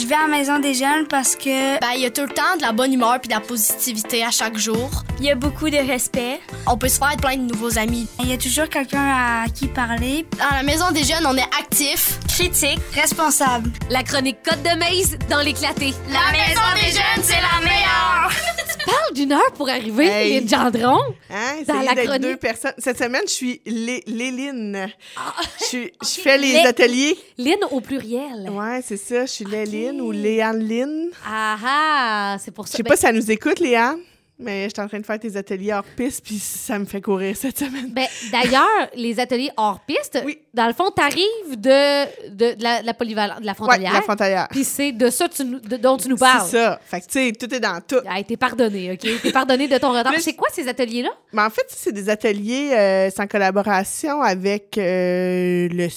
Je vais à la maison des jeunes parce que Ben, il y a tout le temps de la bonne humeur puis de la positivité à chaque jour. il y a beaucoup de respect. On peut se faire plein de nouveaux amis. Il y a toujours quelqu'un à qui parler. Dans la maison des jeunes, on est actif. Critique, responsable. La chronique Côte de Maze dans l'éclaté. La maison des jeunes, c'est la meilleure! Parle d'une heure pour arriver, Hey. les gendrons. Hein, Dans la chronique. deux personnes. Cette semaine, je suis Lé- Léline. Ah. Je, suis- je fais les ateliers. Lynn au pluriel. Ouais, c'est ça. Je suis Léline ou Léane Lynn. Ah ah, c'est pour Je ça. sais Ben, pas si ça nous écoute, Léane, mais je suis en train de faire tes ateliers hors piste, puis ça me fait courir cette semaine. ben, D'ailleurs, les ateliers hors piste, Oui. dans le fond, t'arrives de, de, de la, de la polyvalente, de la Ouais, frontalière. la frontalière. Puis c'est de ça tu dont tu nous parles. C'est ça. Fait que, tu sais, tout est dans tout. Ah, t'es pardonné, OK? T'es pardonné de ton retard. C'est quoi ces ateliers-là? Mais en fait, c'est des ateliers euh, c'est en collaboration avec euh, le,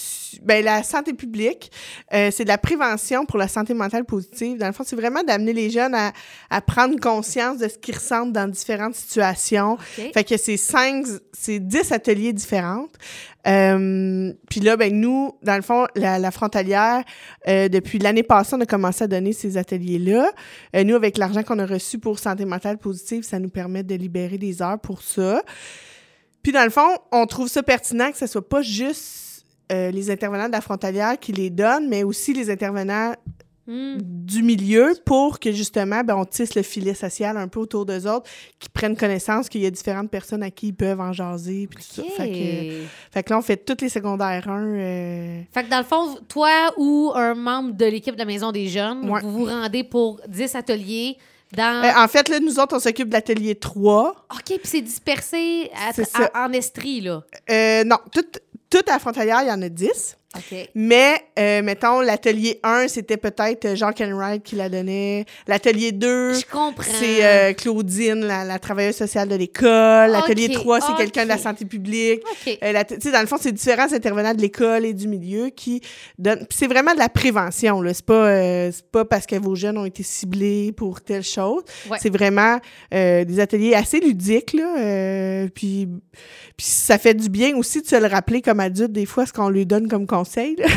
ben, la santé publique. Euh, c'est de la prévention pour la santé mentale positive. Dans le fond, c'est vraiment d'amener les jeunes à, à prendre conscience de ce qu'ils ressentent dans différentes situations. Fait que c'est cinq, c'est dix ateliers différents. Euh, Puis là, ben nous, dans le fond, la, la frontalière, euh, depuis l'année passée, on a commencé à donner ces ateliers-là. Euh, nous, avec l'argent qu'on a reçu pour santé mentale positive, ça nous permet de libérer des heures pour ça. Puis dans le fond, on trouve ça pertinent que ce soit pas juste euh, les intervenants de la frontalière qui les donnent, mais aussi les intervenants Hmm. du milieu pour que justement, ben, on tisse le filet social un peu autour d'eux autres, qui prennent connaissance qu'il y a différentes personnes à qui ils peuvent en jaser. Puis tout ça. Fait que, fait que là, on fait toutes les secondaires 1. euh, Fait que dans le fond, toi ou un membre de l'équipe de la Maison des Jeunes, Ouais. vous vous rendez pour 10 ateliers dans... euh, en fait, là, nous autres, on s'occupe de l'atelier 3. OK, puis c'est dispersé à- en estrie, là. Euh, non, tout, tout à la frontalière, il y en a 10. Mais, euh, mettons, l'atelier 1, c'était peut-être euh, Jacques Enright qui la donnait. L'atelier 2, Je comprends. c'est euh, Claudine, la, la travailleuse sociale de l'école. L'atelier Ok, 3, c'est quelqu'un de la santé publique. Euh, tu sais, dans le fond, c'est différents intervenants de l'école et du milieu qui donnent. C'est vraiment de la prévention. Là. C'est pas, pas parce que vos jeunes ont été ciblés pour telle chose. Ouais. C'est vraiment des ateliers assez ludiques. Là, puis, puis ça fait du bien aussi de se le rappeler comme adulte des fois ce qu'on lui donne comme conseil. Là.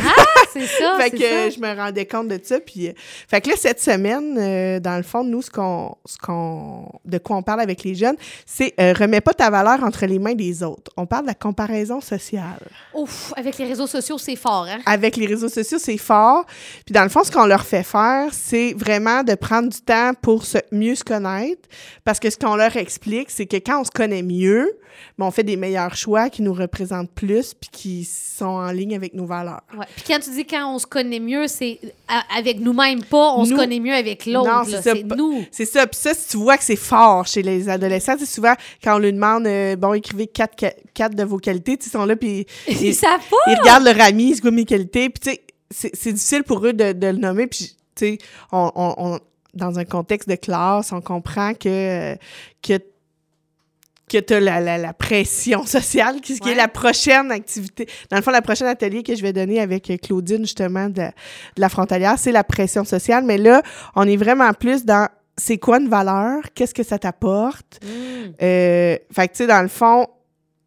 C'est ça, fait que ça. je me rendais compte de ça. Puis, euh, fait que là, cette semaine, euh, dans le fond, nous, ce qu'on, ce qu'on, de quoi on parle avec les jeunes, c'est euh, remets pas ta valeur entre les mains des autres. On parle de la comparaison sociale. Ouf, avec les réseaux sociaux, c'est fort, hein? Avec les réseaux sociaux, c'est fort. Puis dans le fond, ce qu'on leur fait faire, c'est vraiment de prendre du temps pour se, mieux se connaître. Parce que ce qu'on leur explique, c'est que quand on se connaît mieux, ben, on fait des meilleurs choix qui nous représentent plus puis qui sont en ligne avec nos valeurs. Ouais. Puis quand tu dis quand on se connaît mieux, c'est avec nous-mêmes, pas on se connaît mieux avec l'autre. C'est nous. C'est ça. Puis ça, si tu vois que c'est fort chez les adolescents, c'est souvent quand on leur demande, euh, bon, écrivez quatre, quatre de vos qualités, ils sont là, puis Ils ils, ils regardent leur ami, ils se goûtent mes qualités, puis tu sais, c'est- c'est difficile pour eux de, de le nommer, puis tu sais, on, on- on- dans un contexte de classe, on comprend que, que que tu as la, la, la pression sociale, qui, qui est la prochaine activité. Dans le fond, la prochaine atelier que je vais donner avec euh, Claudine, justement, de, la- de la frontalière, c'est la pression sociale. Mais là, on est vraiment plus dans c'est quoi une valeur, qu'est-ce que ça t'apporte? Mm. Euh, fait que, tu sais, dans le fond,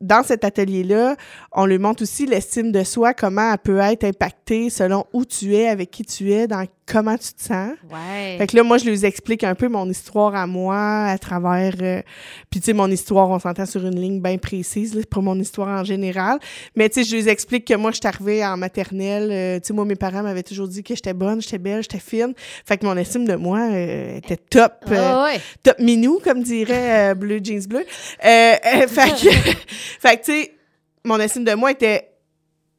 dans cet atelier-là, on lui montre aussi l'estime de soi, comment elle peut être impactée selon où tu es, avec qui tu es, dans comment tu te sens. Ouais. Fait que là, moi, je lui explique un peu mon histoire à moi à travers... euh, Puis, tu sais, mon histoire, on s'entend sur une ligne bien précise, là, pas mon histoire en général. Mais, tu sais, je lui explique que moi, je suis arrivée en maternelle. euh, tu sais, moi, mes parents m'avaient toujours dit que j'étais bonne, j'étais belle, j'étais fine. Fait que mon estime de moi euh, était top. euh, ouais. top minou, comme dirait euh, Bleu Jeans Bleu. Euh, euh, fait que, fait que, tu sais, mon estime de moi était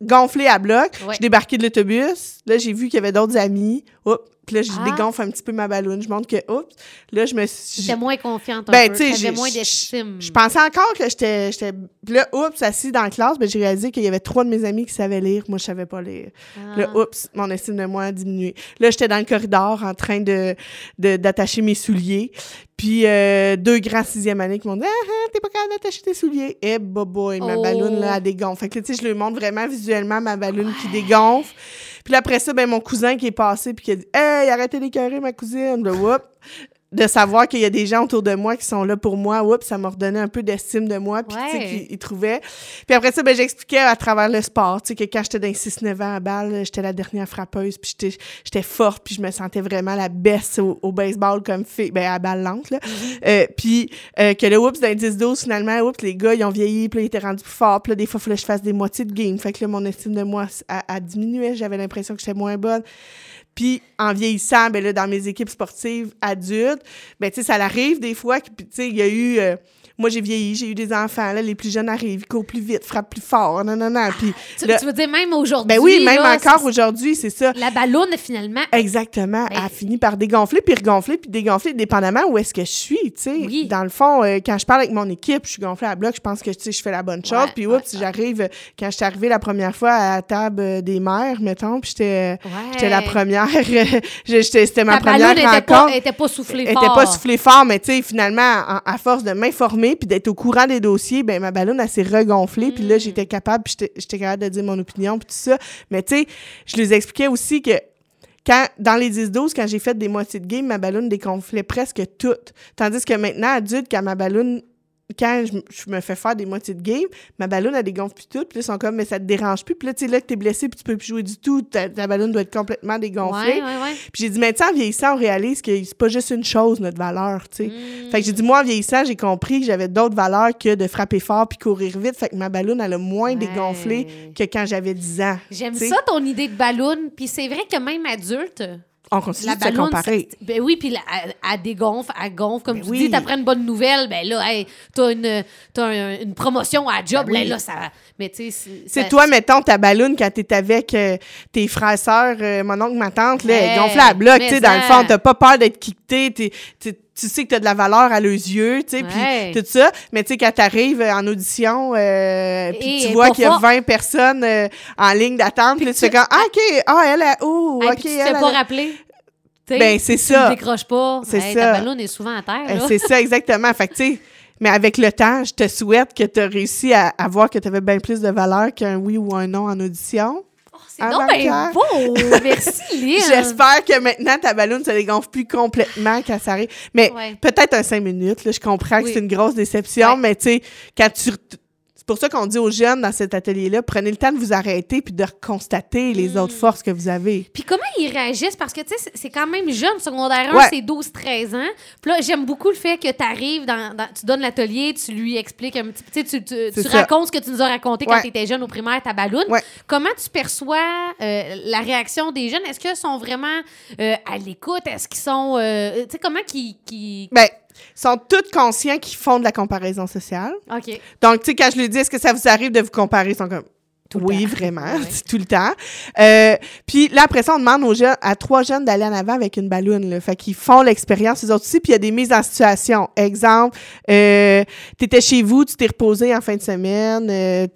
gonflée à bloc. Ouais. Je débarquais de l'autobus. Là, j'ai vu qu'il y avait d'autres amis. Oups. Puis là, je Ah. dégonfle un petit peu ma ballonne. Je montre que, oups. Là, je me suis... J'étais moins confiante un Ben, peu. tu sais, T'avais j'ai- moins d'estime. Je pensais encore que j'étais... j'étais- Puis là, oups, assis dans la classe, ben, j'ai réalisé qu'il y avait trois de mes amis qui savaient lire. Moi, je savais pas lire. Ah. Là, oups, mon estime de moi a diminué. Là, j'étais dans le corridor en train de de- d'attacher mes souliers. Puis euh, deux grands sixième années qui m'ont dit Ah, ah, t'es pas capable d'attacher tes souliers. Eh, boy, ma Oh. balloune, là, elle dégonfle. Fait que, tu sais, je lui montre vraiment visuellement ma balloune qui dégonfle. Puis là, après ça, ben, mon cousin qui est passé puis qui a dit Hey, arrêtez d'écœurer ma cousine. Là, whoop. De savoir qu'il y a des gens autour de moi qui sont là pour moi, oups, ça m'a redonné un peu d'estime de moi, puis tu sais, qu'ils ils trouvaient. Puis après ça, ben, j'expliquais à travers le sport, tu sais, que quand j'étais dans les 6-9 ans à balle, j'étais la dernière frappeuse, puis j'étais, j'étais forte, puis je me sentais vraiment la best au, au baseball comme fille, ben, à balle lente, là. Mm-hmm. Euh, puis euh, que le oups, dans les 10-12, finalement, oups, les gars, ils ont vieilli, puis là, ils étaient rendus plus forts, puis là, des fois, il fallait que je fasse des moitiés de game. Fait que là, mon estime de moi, a, a diminué, j'avais l'impression que j'étais moins bonne. Puis en vieillissant, ben là, dans mes équipes sportives adultes, ben tu sais, ça l'arrive des fois. Puis tu sais, il y a eu... euh, moi, j'ai vieilli, j'ai eu des enfants, là, les plus jeunes arrivent, ils courent plus vite, frappent plus fort, non, non, non. Puis, Tu, là- tu veux dire, même aujourd'hui. ben oui, même là, encore aujourd'hui, c'est ça. La ballonne, finalement. Exactement. Ben- Elle a fini par dégonfler, puis regonfler, puis dégonfler, dépendamment où est-ce que je suis, tu sais. Oui. Dans le fond, euh, quand je parle avec mon équipe, je suis gonflée à bloc, je pense que, tu sais, je fais la bonne chose. Ouais, puis, ouais, oups, j'arrive, euh, quand je suis arrivée la première fois à la table euh, des mères, mettons, puis j'étais... J'étais la première, c'était ma première rencontre. pas, était pas soufflée Elle fort. était pas soufflée fort, mais tu sais, finalement, à, à force de m'informer puis d'être au courant des dossiers, ben ma ballonne, elle s'est regonflée. Puis là, Mm. j'étais capable, puis j'étais- capable de dire mon opinion, puis tout ça. Mais tu sais, je les expliquais aussi que quand, dans les 10-12, quand j'ai fait des moitiés de game, ma ballonne dégonflait presque toutes. Tandis que maintenant, adulte, quand ma ballonne quand je, me fais faire des moitiés de game, ma ballonne, elle dégonfle plus toutes. Puis là, ils sont comme, mais ça te dérange plus. Puis là, tu sais, là, que t'es blessé, puis tu peux plus jouer du tout. Ta, ta ballonne doit être complètement dégonflée. Ouais, ouais, ouais. Puis j'ai dit, mais tu en vieillissant, on réalise que c'est pas juste une chose, notre valeur, tu sais. Mm. Fait que j'ai dit, moi, en vieillissant, j'ai compris que j'avais d'autres valeurs que de frapper fort puis courir vite. Fait que ma ballonne, elle a moins dégonflé que quand j'avais 10 ans. J'aime ça, ton idée de ballon. Puis c'est vrai que même adulte, On continue la de se comparer. ben oui, puis elle, elle dégonfle, elle gonfle. Comme Ben tu oui. dis, t'apprends une bonne nouvelle, ben là, hey, t'as une, un- une promotion à job, Ben oui. là, là, ça... Mais tu sais... C'est toi, mettons, ta ballonne quand t'es avec euh, tes frères, sœurs, euh, mon oncle, ma tante, là, elle gonfle à bloc, tu sais, dans le fond, t'as pas peur d'être t'es- tu sais que t'as de la valeur à leurs yeux, tu sais, puis tout ça. Mais tu sais, quand t'arrives euh, en audition, euh, puis tu vois pas qu'il y a forte. 20 personnes euh, en ligne d'attente, puis là, tu fais comme, ah, OK, ah, elle a, oh, OK, tu elle, pas a- rappeler. Tu sais, Ben, c'est tu ça. ne décroches pas. C'est Hey, ça. Ta ballonne est souvent à terre, là. C'est ça, exactement. Fait que, tu sais, mais avec le temps, je te souhaite que tu as réussi à, à voir que tu avais bien plus de valeur qu'un oui ou un non en audition. C'est Ah, bien Marie-Pierre? beau! Merci, Lynn! J'espère que maintenant, ta ballonne se dégonfle plus complètement quand ça arrive. Mais Ouais. peut-être un cinq minutes. Là, je comprends que c'est une grosse déception, Ouais. mais tu sais, quand tu. C'est pour ça qu'on dit aux jeunes dans cet atelier-là, prenez le temps de vous arrêter puis de reconstater les Mm. autres forces que vous avez. Puis comment ils réagissent? Parce que, tu sais, c'est- quand même jeune, secondaire 1, Ouais. c'est 12-13 ans. Puis là, j'aime beaucoup le fait que tu arrives, dans, dans- tu donnes l'atelier, tu lui expliques un petit peu, tu, racontes ce que tu nous as raconté quand tu étais jeune au primaire, ta balloune. Ouais. Comment tu perçois euh, la réaction des jeunes? Est-ce qu'ils sont vraiment euh, à l'écoute? Est-ce qu'ils sont... euh, tu sais, comment qu'ils... Ben, ils sont tous conscients qu'ils font de la comparaison sociale. OK. Donc, tu sais, quand je lui dis, est-ce que ça vous arrive de vous comparer, ils sont comme, oui, temps. vraiment, Ouais. tout le temps. Euh, puis là, après ça, on demande aux jeunes, à trois jeunes d'aller en avant avec une balloune. Là. Fait qu'ils font l'expérience, les autres aussi. Puis il y a des mises en situation. Exemple, euh, t'étais chez vous, tu t'es reposé en fin de semaine, euh,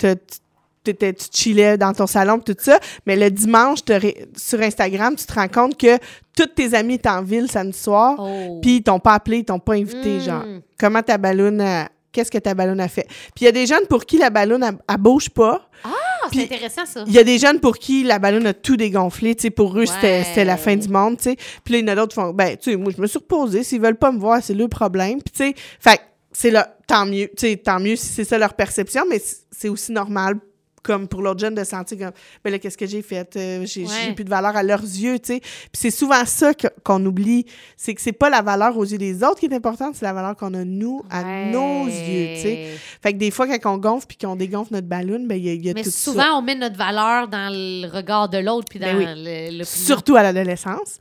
t'étais- tu chillais dans ton salon, tout ça. Mais le dimanche, te ré- sur Instagram, tu te rends compte que tous tes amis étaient en ville samedi soir. Oh. Puis ils t'ont pas appelé, ils t'ont pas invité, Mm. genre. Comment ta ballonne a- Qu'est-ce que ta ballonne a fait? Puis il y a des jeunes pour qui la ballonne, elle, elle bouge pas. Ah, c'est intéressant, ça. Il y a des jeunes pour qui la ballonne a tout dégonflé. Tu sais, pour eux, c'était Ouais. c'était la fin du monde, tu sais. Puis là, il y en a d'autres qui font, ben, tu sais, moi, je me suis reposée. S'ils veulent pas me voir, c'est leur problème. Puis tu sais, fait que c'est là, tant mieux. Tu sais, tant mieux si c'est ça leur perception, mais c'est aussi normal comme pour l'autre jeune de sentir comme ben là qu'est-ce que j'ai fait? Euh, j'ai Ouais. plus de valeur à leurs yeux tu sais. Puis c'est souvent ça qu'on oublie. C'est que c'est pas la valeur aux yeux des autres qui est importante c'est la valeur qu'on a nous à nos yeux tu sais. Fait que des fois quand on gonfle puis qu'on dégonfle notre ballon ben il y a, y a Mais tout ça. souvent, on met notre valeur dans le regard de l'autre puis dans Ben oui. le, surtout à l'adolescence,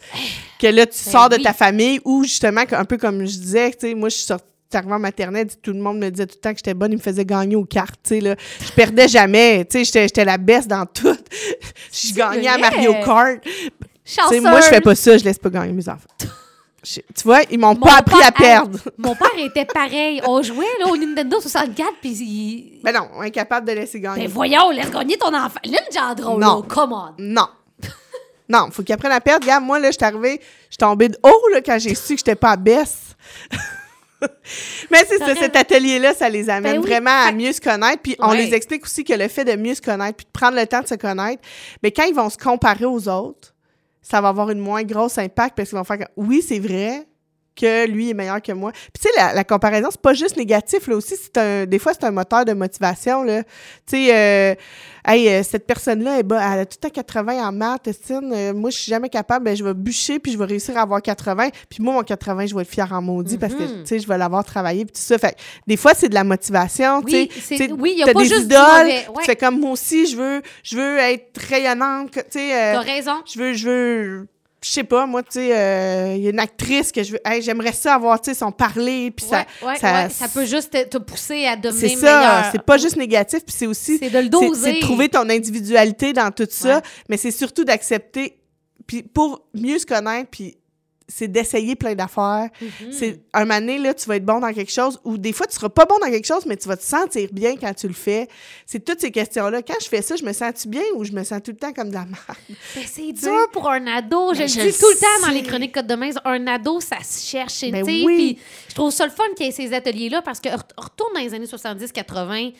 que là, tu sors de ta famille ou justement, un peu comme je disais, tu sais, moi, je suis sortie arrivée en maternelle, tout le monde me disait tout le temps que j'étais bonne, ils me faisaient gagner aux cartes, tu sais, là. Je perdais jamais, tu sais, j'étais- la best dans tout. Je gagnais à? Mario Kart. Chanceuse. moi, je fais pas ça, je laisse pas gagner mes enfants. Je- tu vois, ils m'ont Mon pas appris père- à perdre. Mon père était pareil. On jouait là, au Nintendo 64, puis il... Ben non, incapable de laisser gagner. Ben voyons, laisse gagner ton enfant. Drôle, Non. là, come on. Non. Non, faut qu'ils apprennent à perdre. Regarde, moi, là, je suis arrivée, je suis tombée de haut, là, quand j'ai su que j'étais pas à baisse. Mais c'est ça, cet atelier-là, ça les amène Ben oui, vraiment à mieux se connaître. Puis on Ouais. les explique aussi que le fait de mieux se connaître, puis de prendre le temps de se connaître, mais quand ils vont se comparer aux autres, ça va avoir une moins grosse impact parce qu'ils vont faire que, oui, c'est vrai, que lui est meilleur que moi. Puis tu sais, la, la comparaison, c'est pas juste négatif, là aussi, c'est un, des fois, c'est un moteur de motivation, là. Tu sais, euh, hey, euh, cette personne-là, elle, elle a tout à 80 en maths, Estine, euh, moi, je suis jamais capable, ben, je vais bûcher, puis je vais réussir à avoir 80, puis moi, mon 80, je vais être fier en maudit, parce que, Mhm. tu sais, je vais l'avoir travaillé, puis tout ça. Fait des fois, c'est de la motivation, tu sais. Oui, c'est- Tu sais, oui, il y a pas des juste idoles. Ouais. tu fais comme moi aussi, je veux, je veux être rayonnante, tu sais, euh, T'as raison. je veux, je veux, je sais pas, moi, tu sais, euh, il y a une actrice que je veux, hey, j'aimerais ça avoir, tu sais, son parler, puis ça, ouais, ça- ouais, ça peut juste te, te pousser à c'est devenir ça, meilleur. c'est pas juste négatif, puis c'est aussi, C'est de le c'est doser. c'est de trouver ton individualité dans tout ça, mais c'est surtout d'accepter, puis pour mieux se connaître, puis c'est d'essayer plein d'affaires. Mhm. C'est un moment donné, là, tu vas être bon dans quelque chose, ou des fois, tu seras pas bon dans quelque chose, mais tu vas te sentir bien quand tu le fais. C'est toutes ces questions-là. Quand je fais ça, je me sens-tu bien ou je me sens tout le temps comme de la merde? Ben, c'est sais. dur pour un ado. Je Ben, le je dis tout le temps dans les chroniques Code de Main. Un ado, ça se cherche. tu sais, Ben puis oui. je trouve ça le fun qu'il y ait ces ateliers-là parce que re- retourne dans les années 70-80.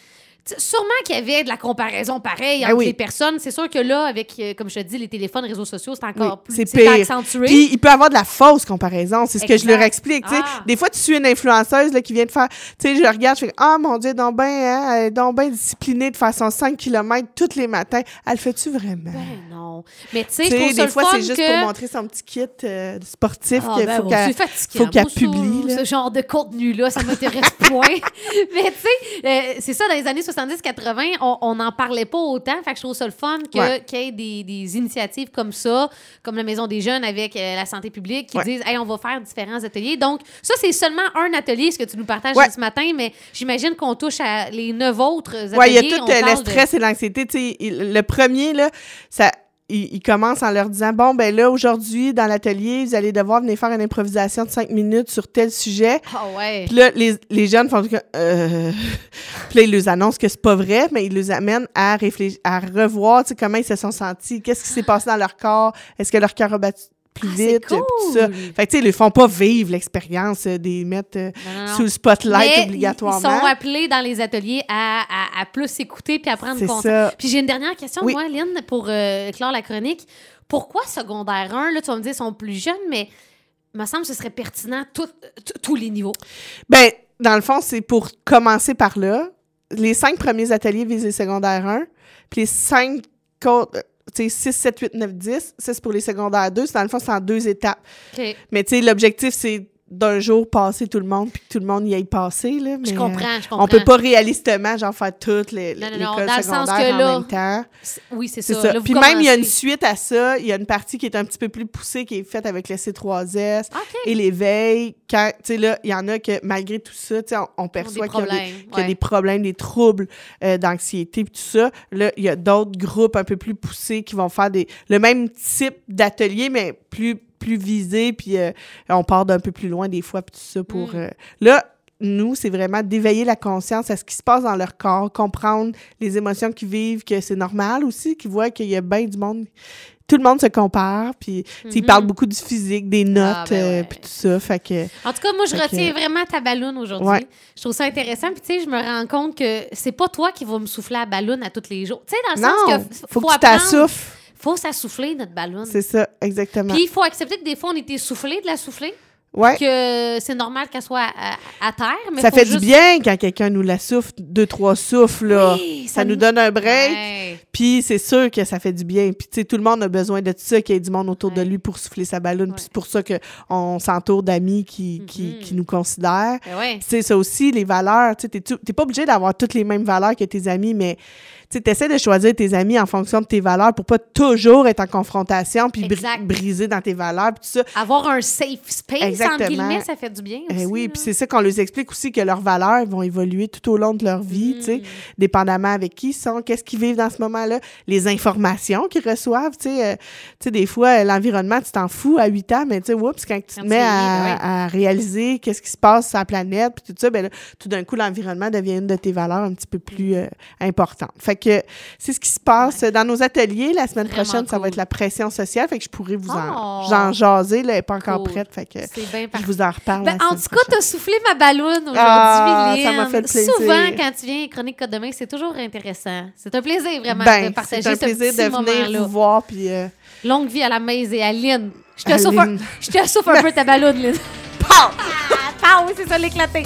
Tu Sûrement qu'il y avait de la comparaison pareille Ben entre oui. les personnes. C'est sûr que là, avec, euh, comme je te dis, les téléphones, réseaux sociaux, c'est encore Oui, plus pire. accentué. Puis il peut y avoir de la fausse comparaison, c'est ce que je leur explique. tu. Ah. Des fois, tu suis une influenceuse là, qui vient de faire. Tu sais, je regarde, je fais Ah mon Dieu, donc ben, hein, elle est donc ben disciplinée de faire son 5 km tous les matins. Elle le fait-tu vraiment? Ben non. Mais tu sais, Tu ça des fois, c'est juste que... pour montrer son petit kit euh, sportif Ah, qu'il ben faut bon, qu'elle. publie. Ce genre de contenu-là, ça m'intéresse point. Mais tu sais, euh, c'est ça, dans les années 70-80, on n'en parlait pas autant. Fait que je trouve ça le fun Ouais. qu'il y ait des, des initiatives comme ça, comme la Maison des Jeunes avec euh, la santé publique, qui Ouais. disent, hey, on va faire différents ateliers. Donc, ça, c'est seulement un atelier, ce que tu nous partages Ouais. ce matin, mais j'imagine qu'on touche à les neuf autres ateliers. Ouais, il y a tout euh, le de- stress et l'anxiété. Le premier, là, ça. Il, il commence en leur disant Bon, ben là, aujourd'hui, dans l'atelier, vous allez devoir venir faire une improvisation de cinq minutes sur tel sujet. Ah ouais. Puis là, les, les jeunes font. Euh... Puis là, ils leur annoncent que c'est pas vrai, mais ils les amènent à réfléchir, à revoir tu sais, comment ils se sont sentis, qu'est-ce qui s'est passé dans leur corps, est-ce que leur cœur a battu plus Ah, vite, tout ça. cool. Fait que, tu sais, ils ne font pas vivre l'expérience euh, des mettre euh, sous le spotlight Mais obligatoirement. Ils sont appelés dans les ateliers à, à- à plus écouter puis à prendre C'est conscience. ça. Puis j'ai une dernière question, Oui. moi, Lynn, pour euh, clore la chronique. Pourquoi secondaire 1? Là, tu vas me dire, ils sont plus jeunes, mais il me semble que ce serait pertinent tout- t- tous les niveaux. Ben, dans le fond, c'est pour commencer par là. Les cinq premiers ateliers visent les secondaires 1, puis les cinq tu sais, 6, 7, 8, 9, 10, ça, c'est pour les secondaires 2. C'est Dans le fond, c'est en deux étapes. OK. Mais tu sais, l'objectif, c'est d'un jour passer tout le monde, puis que tout le monde y aille passer. Là, mais, Je euh, comprends, je comprends. On peut pas réalistement, genre, faire toutes les, Non, non, non, l'école dans le sens que en là, même temps. Oui, c'est ça. Ça. Là, Puis même, il y a une suite à ça. Il y a une partie qui est un petit peu plus poussée, qui est faite avec le C3S OK. et l'éveil. Quand, tu sais, là, il y en a que, malgré tout ça, tu sais, on, perçoit qu'il y a y des problèmes, des troubles euh, d'anxiété, puis tout ça. Là, il y a d'autres groupes un peu plus poussés qui vont faire des, le même type d'atelier, mais plus, plus visé, puis euh, on part d'un peu plus loin des fois, puis tout ça pour... Mm. euh, là, nous, c'est vraiment d'éveiller la conscience à ce qui se passe dans leur corps, comprendre les émotions qu'ils vivent, que c'est normal aussi, qu'ils voient qu'il y a bien du monde... Tout le monde se compare, puis ils parlent beaucoup du physique, des notes, ben euh, puis tout ça, fait que... En tout cas, moi, je que- retiens vraiment ta balloune aujourd'hui. Ouais. Je trouve ça intéressant. Puis, tu sais, je me rends compte que c'est pas toi qui vas me souffler la balloune à tous les jours. Tu sais, dans le Non, sens que f- faut, que tu apprendre- t'assouffles. Faut s'assouffler notre ballon. C'est ça, exactement. Puis il faut accepter que des fois, on était soufflé de la souffler, ouais. que c'est normal qu'elle soit à, à terre. Mais Ça fait juste- du bien quand quelqu'un nous la souffle, deux, trois souffles, là. Oui, ça, nous donne un break, Ouais. puis c'est sûr que ça fait du bien. Puis, tu sais, tout le monde a besoin de ça, qu'il y ait du monde autour de lui pour souffler sa ballonne. Puis c'est pour ça qu'on s'entoure d'amis qui, qui, Mhm. qui nous considèrent. Ben sais, ça aussi, les valeurs, tu sais, t'es tu- t'es pas obligé d'avoir toutes les mêmes valeurs que tes amis, mais tu essaies de choisir tes amis en fonction de tes valeurs pour pas toujours être en confrontation puis bri- briser dans tes valeurs puis tout ça. Avoir un safe space, entre Exactement. guillemets, ça fait du bien aussi. Eh oui, puis c'est ça qu'on leur explique aussi que leurs valeurs vont évoluer tout au long de leur vie, tu sais, Mm. dépendamment avec qui ils sont, qu'est-ce qu'ils vivent dans ce moment-là, les informations qu'ils reçoivent, tu sais, euh, des fois, euh, l'environnement, tu t'en fous à 8 ans, mais tu sais, oups, quand tu te mets à, ben à réaliser qu'est-ce qui se passe sur la planète, puis tout ça, ben là, tout d'un coup, l'environnement devient une de tes valeurs un petit peu plus euh, importante. Fait que c'est ce qui se passe dans nos ateliers. La semaine Vraiment prochaine, ça va être la pression sociale, fait que je pourrais vous en, Oh. jaser, là, elle n'est pas encore Cool. prête, fait que bien je vous en reparle Ben, la en tout cas, prochaine. t'as soufflé ma balloune aujourd'hui, Ah, ça m'a fait plaisir. Souvent, quand tu viens Chronique Code demain, c'est toujours intéressant. C'est un plaisir, vraiment, Ben, de partager c'est un ce plaisir petit de venir vous voir, puis euh, Longue vie à la maison et à Lynn. Je te souffle un, Lynn. je te souffle un peu ta balloune, Lynn. Pow! Pow! Oui, c'est ça, l'éclaté.